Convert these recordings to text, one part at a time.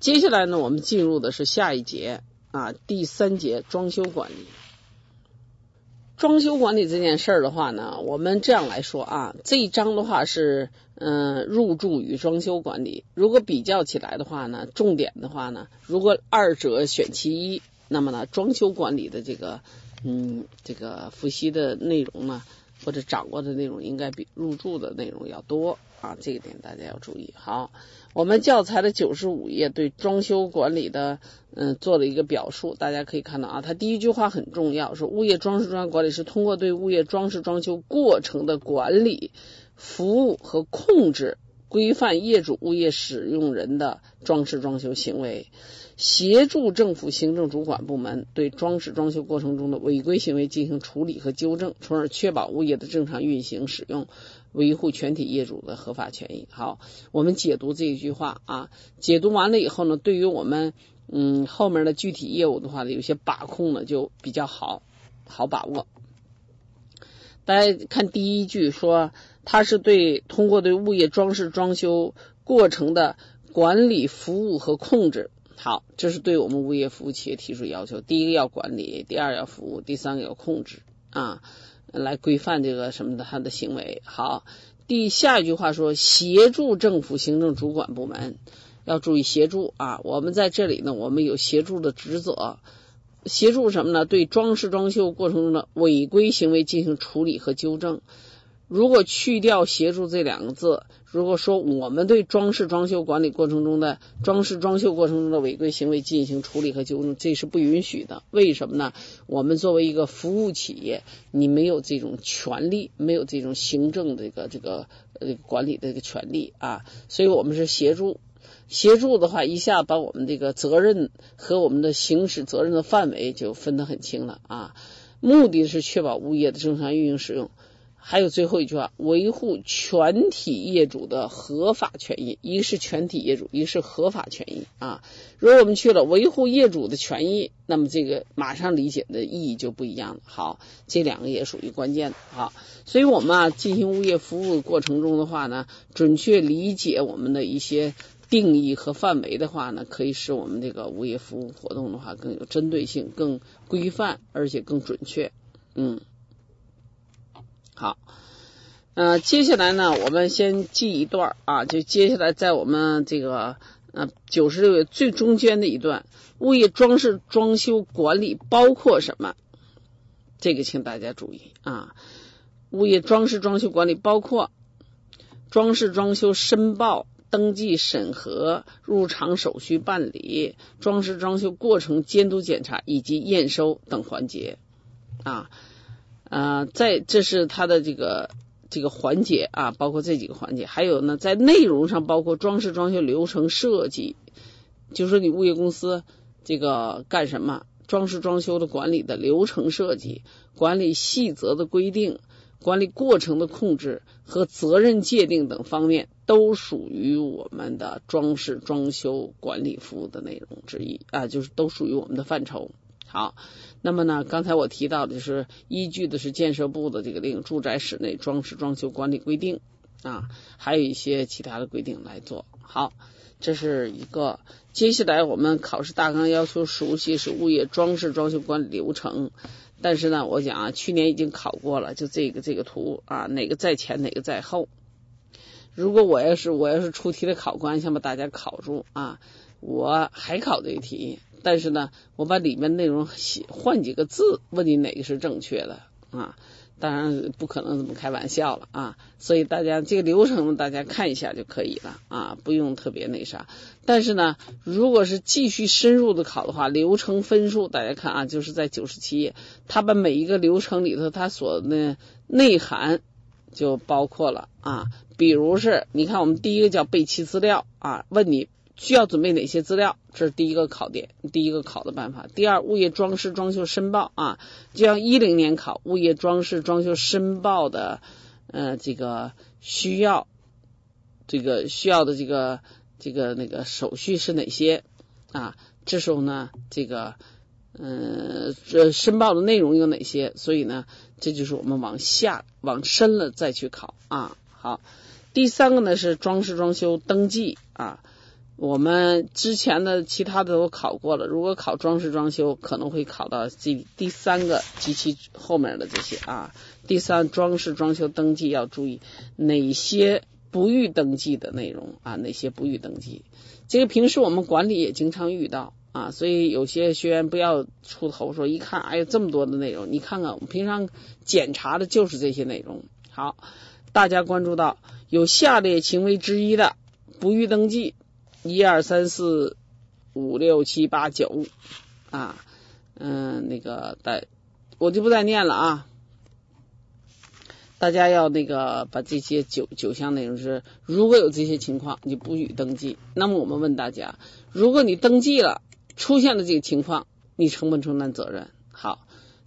接下来呢，我们进入的是下一节啊，第三节装修管理。装修管理这件事儿的话呢，我们这样来说啊，这一章的话是嗯入住与装修管理。如果比较起来的话呢，重点的话呢，如果二者选其一，那么呢，装修管理的这个嗯这个复习的内容呢，或者掌握的内容应该比入住的内容要多啊，这一点大家要注意。好。我们教材的九十五页对装修管理的嗯做了一个表述，大家可以看到啊，它第一句话很重要，说物业装饰装修管理是通过对物业装饰装修过程的管理、服务和控制，规范业主、物业使用人的装饰装修行为，协助政府行政主管部门对装饰装修过程中的违规行为进行处理和纠正，从而确保物业的正常运行使用。维护全体业主的合法权益。好，我们解读这一句话啊，解读完了以后呢，对于我们嗯后面的具体业务的话呢，有些把控呢就比较好好把握。大家看第一句说，它是对通过对物业装饰装修过程的管理、服务和控制。好，这是对我们物业服务企业提出要求：第一个要管理，第二要服务，第三个要控制啊。来规范这个什么的他的行为。好，第下一句话说，协助政府行政主管部门要注意协助啊。我们在这里呢，我们有协助的职责，协助什么呢？对装饰装修过程中的违规行为进行处理和纠正。如果去掉“协助”这两个字，如果说我们对装饰装修管理过程中的装饰装修过程中的违规行为进行处理和纠正，这是不允许的。为什么呢？我们作为一个服务企业，你没有这种权利，没有这种行政这个这个管理的这个权利啊，所以我们是协助。协助的话，一下把我们这个责任和我们的行使责任的范围就分得很清了啊。目的是确保物业的正常运营使用。还有最后一句话，维护全体业主的合法权益。一个是全体业主，一个是合法权益啊。如果我们去了维护业主的权益，那么这个马上理解的意义就不一样了。好，这两个也属于关键的。好，所以我们啊进行物业服务过程中的话呢，准确理解我们的一些定义和范围的话呢，可以使我们这个物业服务活动的话更有针对性、更规范，而且更准确。嗯。好，呃，接下来呢，我们先记一段啊，就接下来在我们这个呃九十六页最中间的一段，物业装饰装修管理包括什么？这个请大家注意啊，物业装饰装修管理包括装饰装修申报、登记、审核、入场手续办理、装饰装修过程监督检查以及验收等环节啊。呃，在这是它的这个这个环节啊，包括这几个环节，还有呢，在内容上包括装饰装修流程设计，就说你物业公司这个干什么，装饰装修的管理的流程设计、管理细则的规定、管理过程的控制和责任界定等方面，都属于我们的装饰装修管理服务的内容之一啊，就是都属于我们的范畴。好，那么呢，刚才我提到的就是依据的是建设部的这个令《住宅室内装饰装修管理规定》啊，还有一些其他的规定来做好。这是一个，接下来我们考试大纲要求熟悉是物业装饰装修管理流程，但是呢，我讲啊，去年已经考过了，就这个这个图啊，哪个在前，哪个在后。如果我要是我要是出题的考官，想把大家考住啊，我还考这个题。但是呢，我把里面内容写换几个字，问你哪个是正确的啊？当然不可能这么开玩笑了啊！所以大家这个流程大家看一下就可以了啊，不用特别那啥。但是呢，如果是继续深入的考的话，流程分数大家看啊，就是在九十七页，他把每一个流程里头它所的内涵就包括了啊。比如是，你看我们第一个叫备齐资料啊，问你。需要准备哪些资料？这是第一个考点，第一个考的办法。第二，物业装饰装修申报啊，就像一零年考物业装饰装修申报的，呃，这个需要，这个需要的这个这个那个手续是哪些啊？这时候呢，这个，嗯，这申报的内容有哪些？所以呢，这就是我们往下往深了再去考啊。好，第三个呢是装饰装修登记啊。我们之前的其他的都考过了，如果考装饰装修，可能会考到这第三个及其后面的这些啊。第三，装饰装修登记要注意哪些不予登记的内容啊？哪些不予登记？这个平时我们管理也经常遇到啊，所以有些学员不要出头说，一看哎呦这么多的内容，你看看我们平常检查的就是这些内容。好，大家关注到有下列行为之一的不予登记。一二三四五六七八九啊，嗯，那个大我就不再念了啊。大家要那个把这些九九项内容是，如果有这些情况，你不予登记。那么我们问大家，如果你登记了，出现了这个情况，你承不承担责任？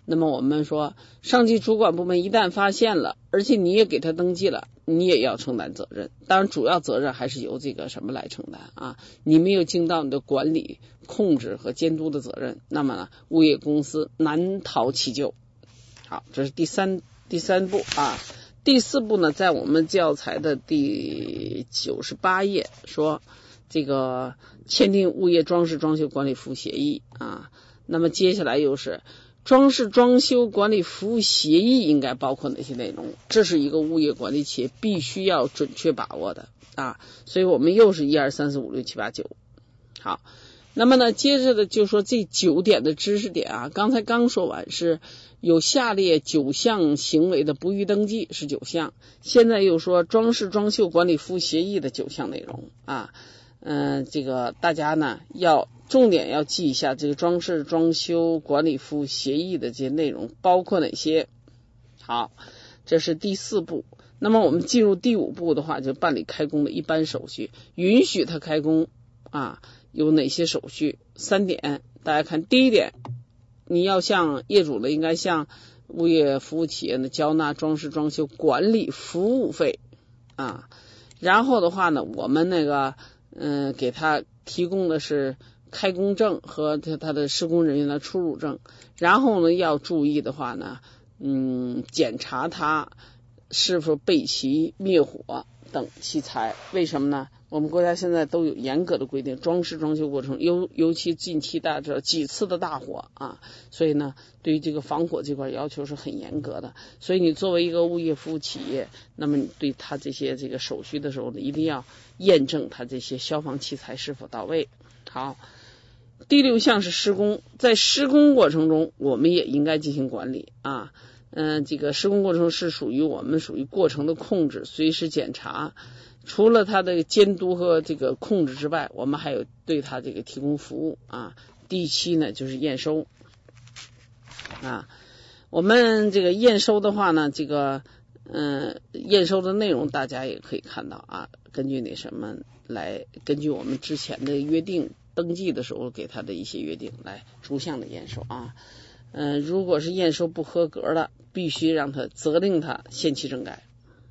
那么我们说，上级主管部门一旦发现了，而且你也给他登记了，你也要承担责任。当然，主要责任还是由这个什么来承担啊？你没有尽到你的管理、控制和监督的责任，那么呢，物业公司难逃其咎。好，这是第三第三步啊。第四步呢，在我们教材的第九十八页说，这个签订物业装饰装修管理服务协议啊。那么接下来又是。装饰装修管理服务协议应该包括哪些内容？这是一个物业管理企业必须要准确把握的啊！所以我们又是一二三四五六七八九。好，那么呢，接着的就说这九点的知识点啊，刚才刚说完是有下列九项行为的不予登记是九项，现在又说装饰装修管理服务协议的九项内容啊，嗯，这个大家呢要。重点要记一下这个装饰装修管理服务协议的这些内容包括哪些？好，这是第四步。那么我们进入第五步的话，就办理开工的一般手续，允许他开工啊，有哪些手续？三点，大家看，第一点，你要向业主呢，应该向物业服务企业呢交纳装饰装修管理服务费啊。然后的话呢，我们那个嗯，给他提供的是。开工证和他他的施工人员的出入证，然后呢要注意的话呢，嗯，检查他是否备齐灭火等器材。为什么呢？我们国家现在都有严格的规定，装饰装修过程尤尤其近期大这几次的大火啊，所以呢，对于这个防火这块要求是很严格的。所以你作为一个物业服务企业，那么你对他这些这个手续的时候呢，一定要验证他这些消防器材是否到位。好。第六项是施工，在施工过程中，我们也应该进行管理啊。嗯，这个施工过程是属于我们属于过程的控制，随时检查。除了它的监督和这个控制之外，我们还有对它这个提供服务啊。第七呢，就是验收啊。我们这个验收的话呢，这个嗯，验收的内容大家也可以看到啊。根据那什么来，根据我们之前的约定。登记的时候给他的一些约定，来逐项的验收啊。嗯，如果是验收不合格的，必须让他责令他限期整改。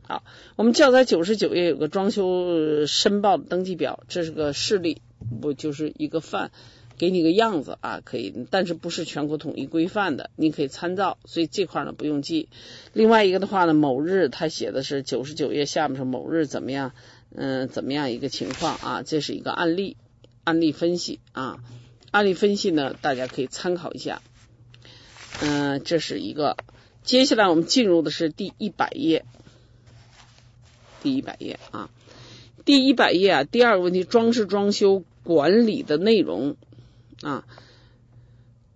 好，我们教材九十九页有个装修申报登记表，这是个示例，不就是一个范，给你个样子啊，可以，但是不是全国统一规范的，你可以参照，所以这块呢不用记。另外一个的话呢，某日他写的是九十九页下面是某日怎么样，嗯，怎么样一个情况啊？这是一个案例。案例分析啊，案例分析呢，大家可以参考一下。嗯，这是一个。接下来我们进入的是第一百页，第一百页啊，第一百页啊，第二个问题，装饰装修管理的内容啊，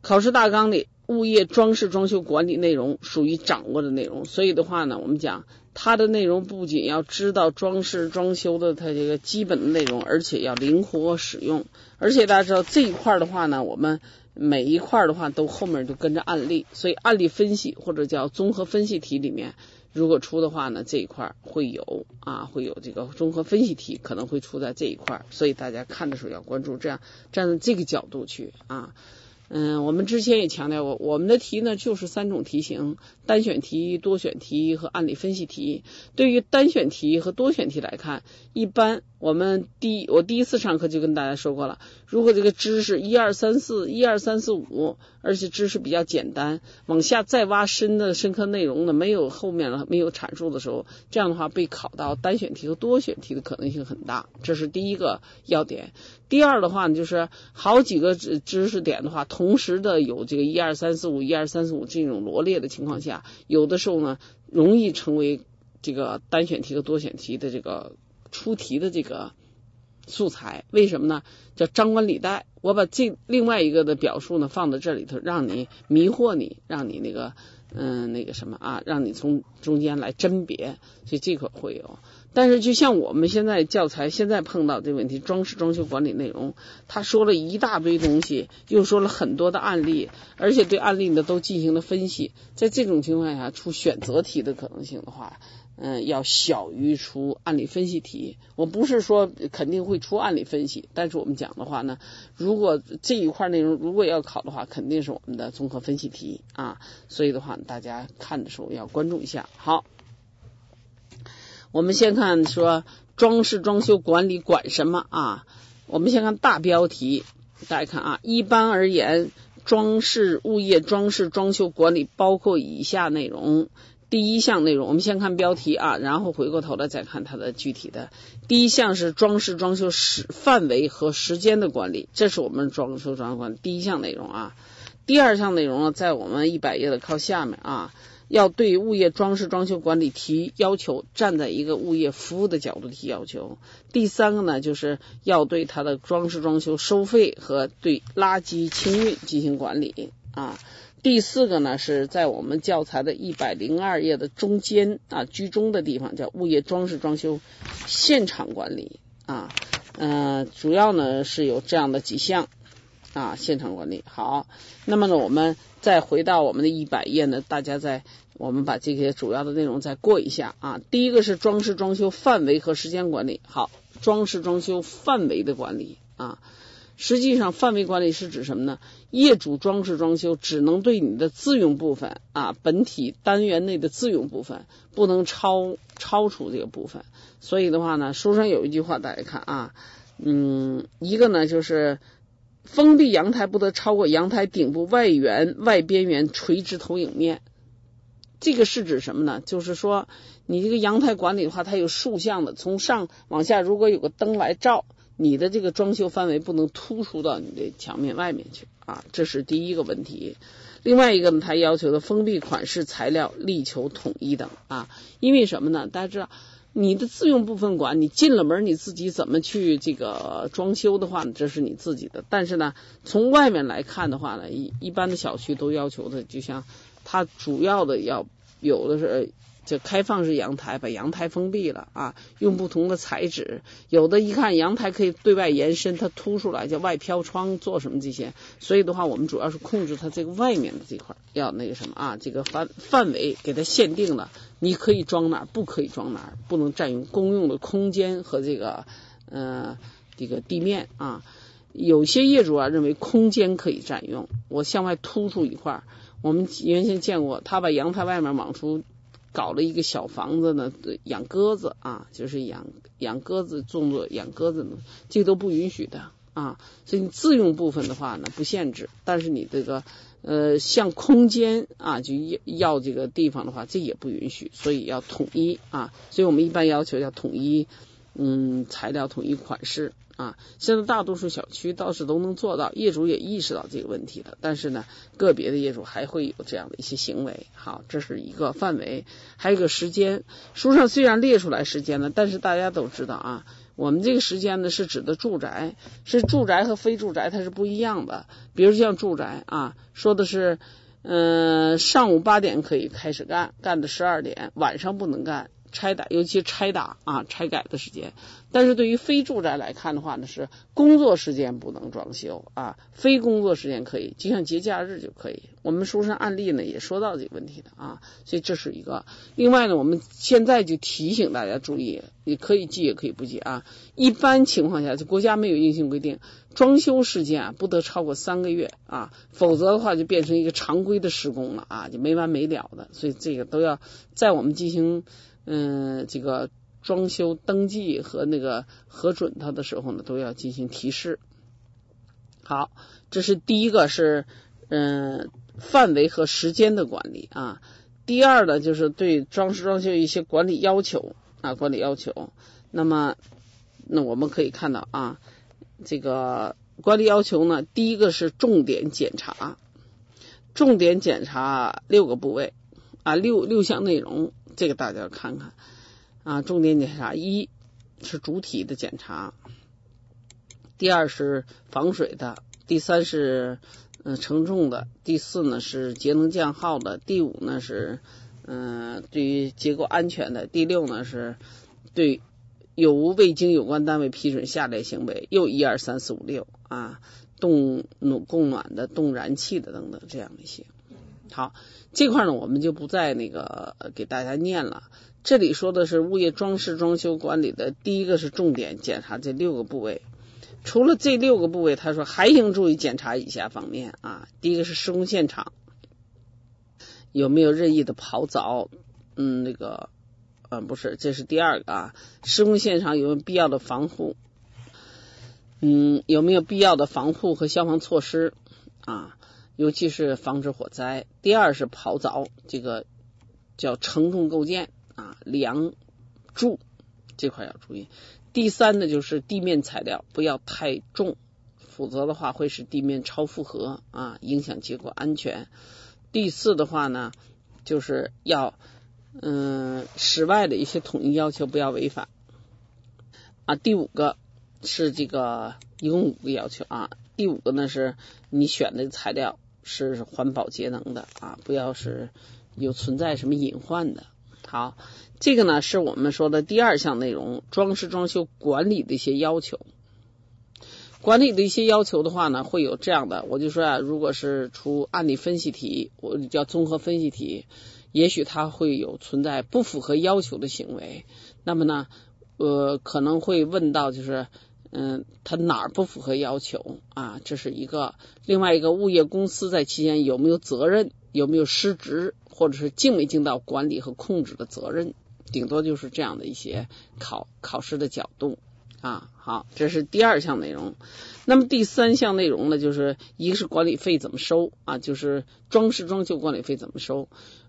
考试大纲里。物业装饰装修管理内容属于掌握的内容，所以的话呢，我们讲它的内容不仅要知道装饰装修的它这个基本的内容，而且要灵活使用。而且大家知道这一块的话呢，我们每一块的话都后面都跟着案例，所以案例分析或者叫综合分析题里面，如果出的话呢，这一块会有啊，会有这个综合分析题可能会出在这一块，所以大家看的时候要关注这样站在这个角度去啊。嗯，我们之前也强调过，我们的题呢就是三种题型：单选题、多选题和案例分析题。对于单选题和多选题来看，一般我们第我第一次上课就跟大家说过了，如果这个知识一二三四一二三四五，而且知识比较简单，往下再挖深的深刻内容呢，没有后面了没有阐述的时候，这样的话被考到单选题和多选题的可能性很大，这是第一个要点。第二的话呢，就是好几个知知识点的话，同时的有这个一二三四五一二三四五这种罗列的情况下，有的时候呢，容易成为这个单选题和多选题的这个。出题的这个素材，为什么呢？叫张冠李戴。我把这另外一个的表述呢放在这里头，让你迷惑你，让你那个嗯那个什么啊，让你从中间来甄别。所以这块会有。但是就像我们现在教材现在碰到这问题，装饰装修管理内容，他说了一大堆东西，又说了很多的案例，而且对案例呢都进行了分析。在这种情况下，出选择题的可能性的话。嗯，要小于出案例分析题。我不是说肯定会出案例分析，但是我们讲的话呢，如果这一块内容如果要考的话，肯定是我们的综合分析题啊。所以的话，大家看的时候要关注一下。好，我们先看说装饰装修管理管什么啊？我们先看大标题，大家看啊，一般而言，装饰物业装饰装修管理包括以下内容。第一项内容，我们先看标题啊，然后回过头来再看它的具体的。第一项是装饰装修时范围和时间的管理，这是我们装修装修管理第一项内容啊。第二项内容呢，在我们一百页的靠下面啊，要对物业装饰装修管理提要求，站在一个物业服务的角度提要求。第三个呢，就是要对它的装饰装修收费和对垃圾清运进行管理啊。第四个呢，是在我们教材的一百零二页的中间啊，居中的地方叫物业装饰装修现场管理啊，嗯，主要呢是有这样的几项啊，现场管理。好，那么呢，我们再回到我们的一百页呢，大家再我们把这些主要的内容再过一下啊。第一个是装饰装修范围和时间管理。好，装饰装修范围的管理啊。实际上，范围管理是指什么呢？业主装饰装修只能对你的自用部分啊，本体单元内的自用部分不能超超出这个部分。所以的话呢，书上有一句话，大家看啊，嗯，一个呢就是封闭阳台不得超过阳台顶部外缘外边缘垂直投影面。这个是指什么呢？就是说，你这个阳台管理的话，它有竖向的，从上往下，如果有个灯来照。你的这个装修范围不能突出到你的墙面外面去啊，这是第一个问题。另外一个呢，他要求的封闭款式材料力求统一等啊，因为什么呢？大家知道，你的自用部分管，你进了门你自己怎么去这个装修的话呢？这是你自己的。但是呢，从外面来看的话呢，一一般的小区都要求的，就像它主要的要有的是。就开放式阳台，把阳台封闭了啊，用不同的材质，有的一看阳台可以对外延伸，它凸出来叫外飘窗，做什么这些？所以的话，我们主要是控制它这个外面的这块，要那个什么啊，这个范范围给它限定了，你可以装哪儿，不可以装哪儿，不能占用公用的空间和这个呃这个地面啊。有些业主啊认为空间可以占用，我向外突出一块儿，我们原先见过，他把阳台外面往出。搞了一个小房子呢，养鸽子啊，就是养养鸽子，种作养鸽子呢，这都不允许的啊。所以你自用部分的话呢，不限制，但是你这个呃，像空间啊，就要要这个地方的话，这也不允许，所以要统一啊。所以我们一般要求要统一，嗯，材料统一款式。啊，现在大多数小区倒是都能做到，业主也意识到这个问题了。但是呢，个别的业主还会有这样的一些行为。好，这是一个范围，还有一个时间。书上虽然列出来时间了，但是大家都知道啊，我们这个时间呢是指的住宅，是住宅和非住宅它是不一样的。比如像住宅啊，说的是，嗯，上午八点可以开始干，干到十二点，晚上不能干。拆打，尤其拆打啊，拆改的时间。但是对于非住宅来看的话呢，是工作时间不能装修啊，非工作时间可以，就像节假日就可以。我们书上案例呢也说到这个问题的啊，所以这是一个。另外呢，我们现在就提醒大家注意，你可以记也可以不记啊。一般情况下，就国家没有硬性规定，装修时间啊不得超过三个月啊，否则的话就变成一个常规的施工了啊，就没完没了的。所以这个都要在我们进行。嗯，这个装修登记和那个核准它的时候呢，都要进行提示。好，这是第一个是嗯范围和时间的管理啊。第二呢，就是对装饰装修一些管理要求啊，管理要求。那么，那我们可以看到啊，这个管理要求呢，第一个是重点检查，重点检查六个部位啊，六六项内容，这个大家看看啊，重点检查一是主体的检查。第二是防水的，第三是嗯承重的，第四呢是节能降耗的，第五呢是嗯对于结构安全的，第六呢是对有无未经有关单位批准下列行为，又一二三四五六啊，动暖供暖的、动燃气的等等这样的一些。好，这块呢我们就不再那个给大家念了。这里说的是物业装饰装修管理的第一个是重点检查这六个部位。除了这六个部位，他说还应注意检查以下方面啊。第一个是施工现场有没有任意的刨凿，嗯，那个，嗯，不是，这是第二个啊。施工现场有没有必要的防护？嗯，有没有必要的防护和消防措施啊？尤其是防止火灾。第二是刨凿，这个叫承重构件啊，梁柱这块要注意。第三呢，就是地面材料不要太重，否则的话会使地面超负荷啊，影响结构安全。第四的话呢，就是要嗯室外的一些统一要求不要违反啊。第五个是这个一共五个要求啊。第五个呢是你选的材料是环保节能的啊，不要是有存在什么隐患的。好。这个呢是我们说的第二项内容，装饰装修管理的一些要求。管理的一些要求的话呢，会有这样的，我就说啊，如果是出案例分析题，我叫综合分析题，也许它会有存在不符合要求的行为。那么呢，呃，可能会问到就是，嗯，它哪儿不符合要求啊？这是一个。另外一个，物业公司在期间有没有责任？有没有失职，或者是尽没尽到管理和控制的责任？顶多就是这样的一些考考试的角度啊。好，这是第二项内容。那么第三项内容呢，就是一个是管理费怎么收啊，就是装饰装修管理费怎么收。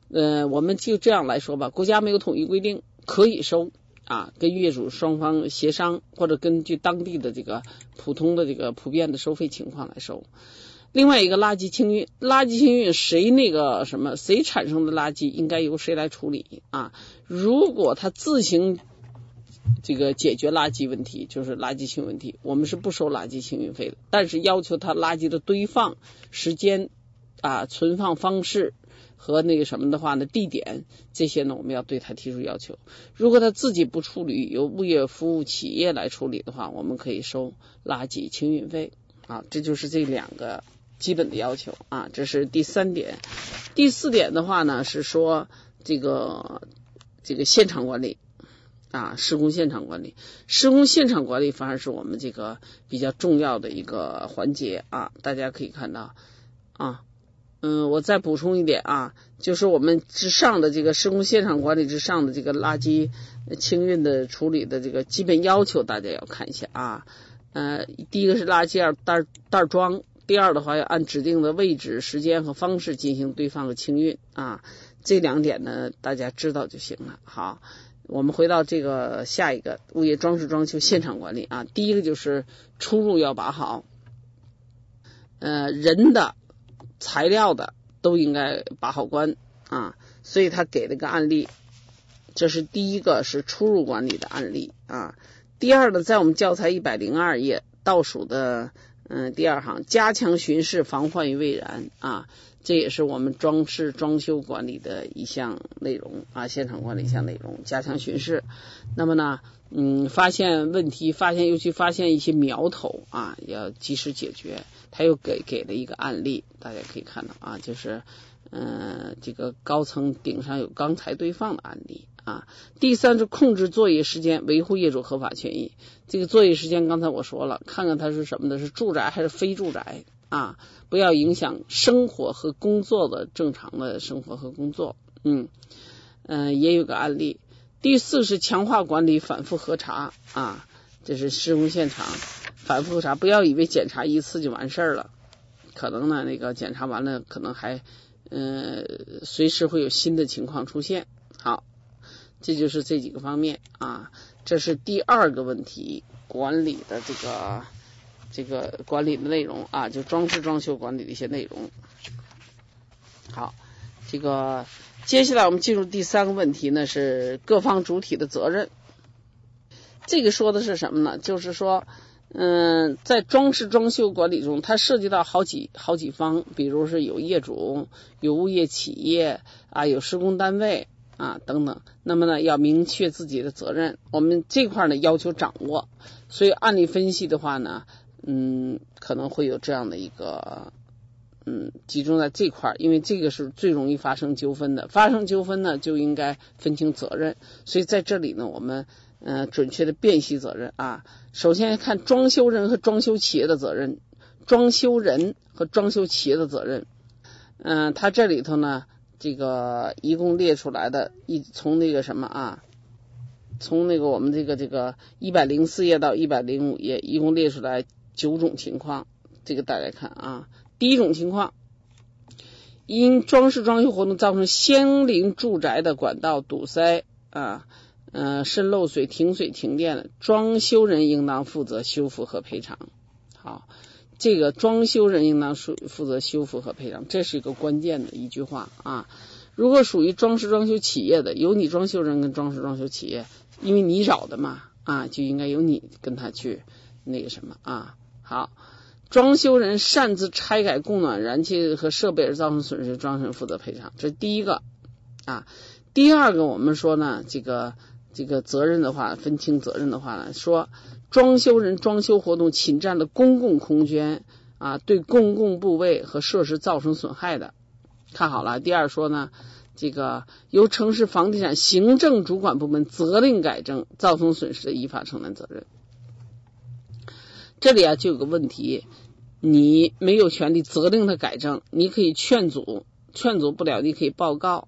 呃，我们就这样来说吧，国家没有统一规定，可以收啊，跟业主双方协商，或者根据当地的这个普通的这个普遍的收费情况来收。另外一个垃圾清运，垃圾清运谁那个什么谁产生的垃圾应该由谁来处理啊？如果他自行这个解决垃圾问题，就是垃圾清问题，我们是不收垃圾清运费的，但是要求他垃圾的堆放时间啊、存放方式和那个什么的话呢，地点这些呢，我们要对他提出要求。如果他自己不处理，由物业服务企业来处理的话，我们可以收垃圾清运费啊。这就是这两个。基本的要求啊，这是第三点。第四点的话呢，是说这个这个现场管理啊，施工现场管理，施工现场管理反而是我们这个比较重要的一个环节啊。大家可以看到啊，嗯，我再补充一点啊，就是我们之上的这个施工现场管理之上的这个垃圾清运的处理的这个基本要求，大家要看一下啊。呃，第一个是垃圾要袋袋装。第二的话，要按指定的位置、时间和方式进行堆放和清运啊，这两点呢，大家知道就行了。好，我们回到这个下一个物业装饰装修现场管理啊，第一个就是出入要把好，呃，人的、材料的都应该把好关啊，所以他给了个案例，这是第一个是出入管理的案例啊。第二呢，在我们教材一百零二页倒数的。嗯，第二行加强巡视，防患于未然啊，这也是我们装饰装修管理的一项内容啊，现场管理一项内容，加强巡视。那么呢，嗯，发现问题，发现尤其发现一些苗头啊，要及时解决。他又给给了一个案例，大家可以看到啊，就是嗯，这个高层顶上有钢材堆放的案例。啊，第三是控制作业时间，维护业主合法权益。这个作业时间刚才我说了，看看它是什么的，是住宅还是非住宅啊？不要影响生活和工作的正常的生活和工作。嗯嗯，也有个案例，第四是强化管理，反复核查啊，这是施工现场反复核查，不要以为检查一次就完事儿了，可能呢那个检查完了，可能还呃随时会有新的情况出现。好，这就是这几个方面啊，这是第二个问题，管理的这个这个管理的内容啊，就装饰装修管理的一些内容。好，这个。接下来我们进入第三个问题呢，是各方主体的责任。这个说的是什么呢？就是说，嗯，在装饰装修管理中，它涉及到好几好几方，比如是有业主、有物业企业啊，有施工单位啊等等。那么呢，要明确自己的责任。我们这块呢要求掌握，所以案例分析的话呢，嗯，可能会有这样的一个。嗯，集中在这块儿，因为这个是最容易发生纠纷的。发生纠纷呢，就应该分清责任。所以在这里呢，我们嗯准确的辨析责任啊。首先看装修人和装修企业的责任，装修人和装修企业的责任。嗯，他这里头呢，这个一共列出来的，一从那个什么啊，从那个我们这个这个一百零四页到一百零五页，一共列出来九种情况。这个大家看啊。第一种情况，因装饰装修活动造成相邻住宅的管道堵塞啊，呃，渗漏水、停水、停电了，装修人应当负责修复和赔偿。好，这个装修人应当属负责修复和赔偿，这是一个关键的一句话啊。如果属于装饰装修企业的，由你装修人跟装饰装修企业，因为你找的嘛啊，就应该由你跟他去那个什么啊。好。装修人擅自拆改供暖燃气和设备而造成损失，装修人负责赔偿。这是第一个啊。第二个，我们说呢，这个这个责任的话，分清责任的话呢，说装修人装修活动侵占了公共空间啊，对公共部位和设施造成损害的，看好了。第二说呢，这个由城市房地产行政主管部门责令改正，造成损失的，依法承担责任。这里啊，就有个问题，你没有权利责令他改正，你可以劝阻，劝阻不了，你可以报告。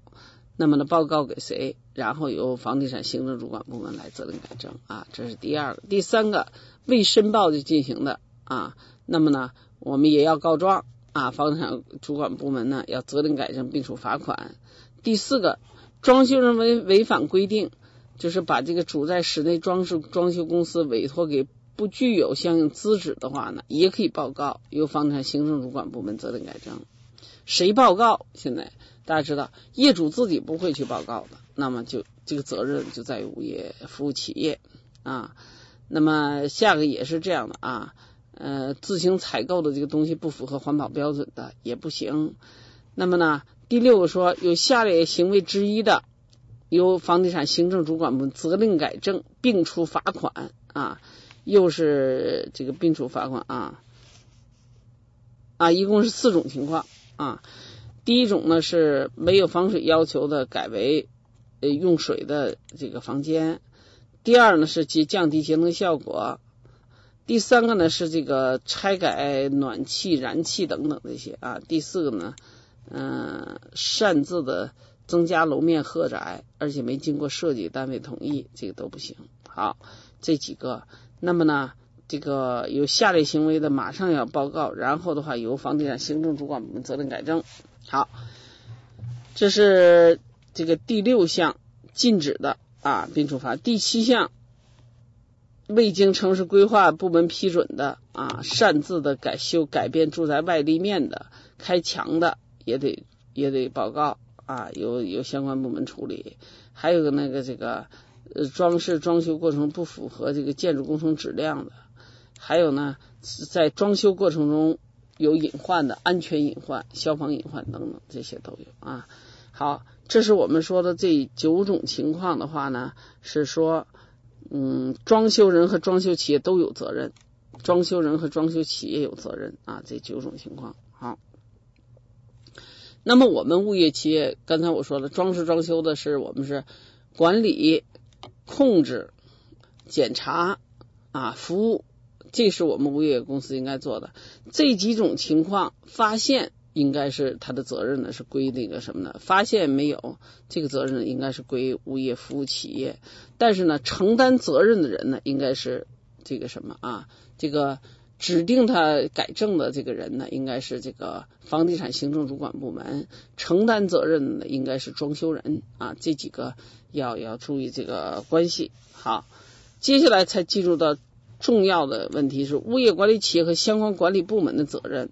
那么呢，报告给谁？然后由房地产行政主管部门来责令改正啊，这是第二个。第三个，未申报就进行的啊，那么呢，我们也要告状啊，房地产主管部门呢要责令改正并处罚款。第四个，装修人违违反规定，就是把这个主在室内装饰装修公司委托给。不具有相应资质的话呢，也可以报告，由房产行政主管部门责令改正。谁报告？现在大家知道，业主自己不会去报告的，那么就这个责任就在于物业服务企业啊。那么下个也是这样的啊，呃，自行采购的这个东西不符合环保标准的也不行。那么呢，第六个说有下列行为之一的，由房地产行政主管部门责令改正并处罚款啊。又是这个并处罚款啊啊，一共是四种情况啊。第一种呢是没有防水要求的改为呃用水的这个房间。第二呢是节降低节能效果。第三个呢是这个拆改暖气、燃气等等这些啊。第四个呢，嗯，擅自的增加楼面荷载，而且没经过设计单位同意，这个都不行。好，这几个。那么呢，这个有下列行为的，马上要报告，然后的话由房地产行政主管部门责令改正。好，这是这个第六项禁止的啊，并处罚。第七项，未经城市规划部门批准的啊，擅自的改修改变住宅外立面的、开墙的，也得也得报告啊，由由相关部门处理。还有个那个这个。呃，装饰装修过程不符合这个建筑工程质量的，还有呢，在装修过程中有隐患的安全隐患、消防隐患等等，这些都有啊。好，这是我们说的这九种情况的话呢，是说，嗯，装修人和装修企业都有责任，装修人和装修企业有责任啊，这九种情况。好，那么我们物业企业，刚才我说了，装饰装修的是我们是管理。控制、检查啊，服务，这是我们物业公司应该做的。这几种情况发现应该是他的责任呢是归那个什么呢？发现没有这个责任呢，应该是归物业服务企业。但是呢，承担责任的人呢，应该是这个什么啊？这个指定他改正的这个人呢，应该是这个房地产行政主管部门。承担责任的应该是装修人啊。这几个要要注意这个关系。好，接下来才进入到重要的问题是物业管理企业和相关管理部门的责任。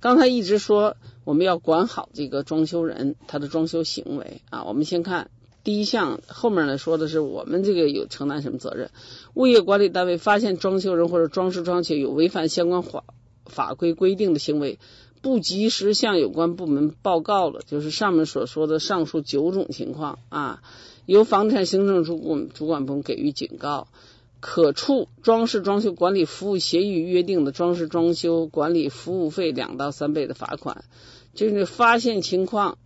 刚才一直说我们要管好这个装修人他的装修行为啊，我们先看第一项，后面呢说的是我们这个有承担什么责任？物业管理单位发现装修人或者装饰装修有违反相关法法规规定的行为，不及时向有关部门报告了，就是上面所说的上述九种情况啊，由房地产行政主管主管部门给予警告。可处装饰装修管理服务协议约定的装饰装修管理服务费两到三倍的罚款，就是发现情况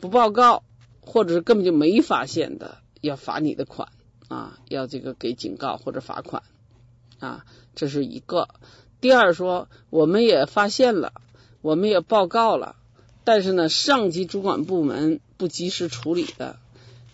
不报告，或者是根本就没发现的，要罚你的款啊，要这个给警告或者罚款啊，这是一个。第二说，我们也发现了，我们也报告了，但是呢，上级主管部门不及时处理的，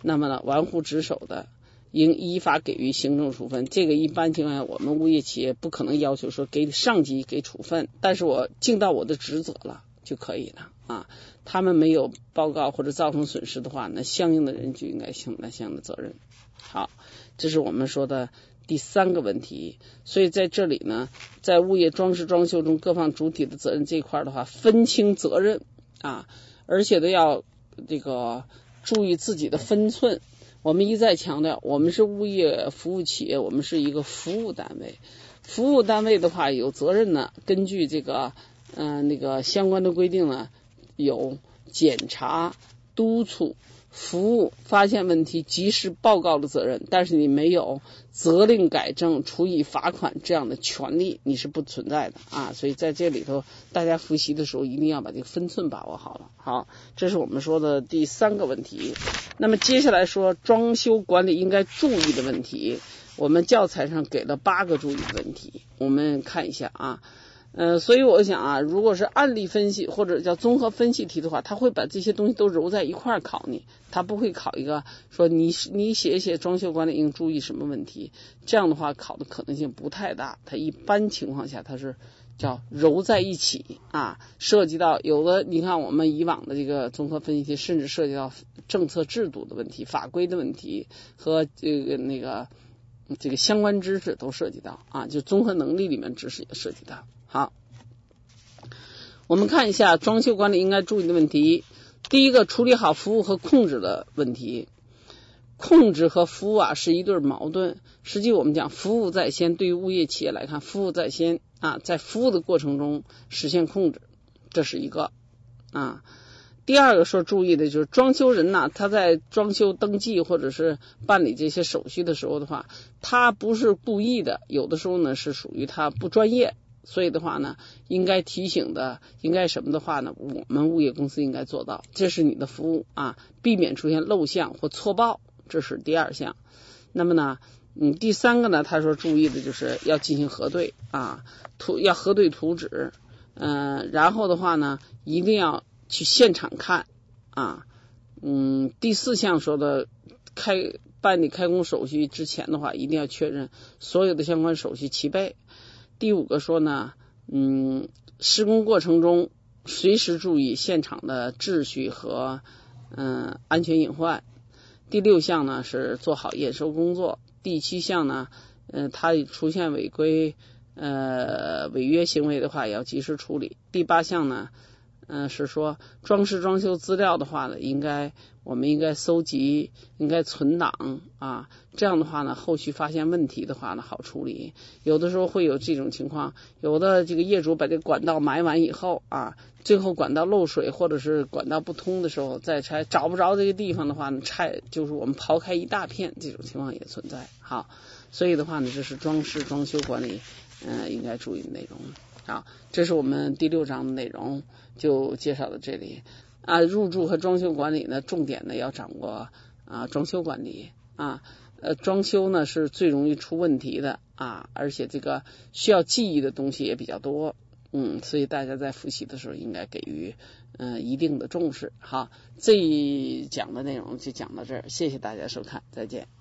那么呢，玩忽职守的。应依法给予行政处分。这个一般情况下，我们物业企业不可能要求说给上级给处分，但是我尽到我的职责了就可以了啊。他们没有报告或者造成损失的话，那相应的人就应该承担相应的责任。好，这是我们说的第三个问题。所以在这里呢，在物业装饰装修中各方主体的责任这一块的话，分清责任啊，而且呢要这个注意自己的分寸。我们一再强调，我们是物业服务企业，我们是一个服务单位。服务单位的话，有责任呢。根据这个，嗯，那个相关的规定呢，有检查、督促。服务发现问题及时报告的责任，但是你没有责令改正、处以罚款这样的权利，你是不存在的啊。所以在这里头，大家复习的时候一定要把这个分寸把握好了。好，这是我们说的第三个问题。那么接下来说装修管理应该注意的问题，我们教材上给了八个注意的问题，我们看一下啊。呃，所以我想啊，如果是案例分析或者叫综合分析题的话，他会把这些东西都揉在一块儿考你，他不会考一个说你你写一写装修管理应注意什么问题，这样的话考的可能性不太大。他一般情况下他是叫揉在一起啊，涉及到有的你看我们以往的这个综合分析题，甚至涉及到政策制度的问题、法规的问题和这个那个这个相关知识都涉及到啊，就综合能力里面知识也涉及到。好，我们看一下装修管理应该注意的问题。第一个，处理好服务和控制的问题。控制和服务啊是一对矛盾。实际我们讲服务在先，对于物业企业来看，服务在先啊，在服务的过程中实现控制，这是一个啊。第二个说注意的就是装修人呐，他在装修登记或者是办理这些手续的时候的话，他不是故意的，有的时候呢是属于他不专业。所以的话呢，应该提醒的，应该什么的话呢？我们物业公司应该做到，这是你的服务啊，避免出现漏项或错报，这是第二项。那么呢，嗯，第三个呢，他说注意的就是要进行核对啊，图要核对图纸，嗯，然后的话呢，一定要去现场看啊，嗯，第四项说的开办理开工手续之前的话，一定要确认所有的相关手续齐备。第五个说呢，嗯，施工过程中随时注意现场的秩序和嗯安全隐患。第六项呢是做好验收工作。第七项呢，嗯，它出现违规呃违约行为的话，也要及时处理。第八项呢。嗯，是说装饰装修资料的话呢，应该我们应该搜集，应该存档啊。这样的话呢，后续发现问题的话呢，好处理。有的时候会有这种情况，有的这个业主把这管道埋完以后啊，最后管道漏水或者是管道不通的时候再拆，找不着这个地方的话呢，拆就是我们刨开一大片，这种情况也存在。好，所以的话呢，这是装饰装修管理嗯应该注意的内容。好，这是我们第六章的内容，就介绍到这里啊。入住和装修管理呢，重点呢要掌握啊，装修管理啊，呃，装修呢是最容易出问题的啊，而且这个需要记忆的东西也比较多嗯，所以大家在复习的时候应该给予嗯一定的重视。好，这一讲的内容就讲到这儿，谢谢大家收看，再见。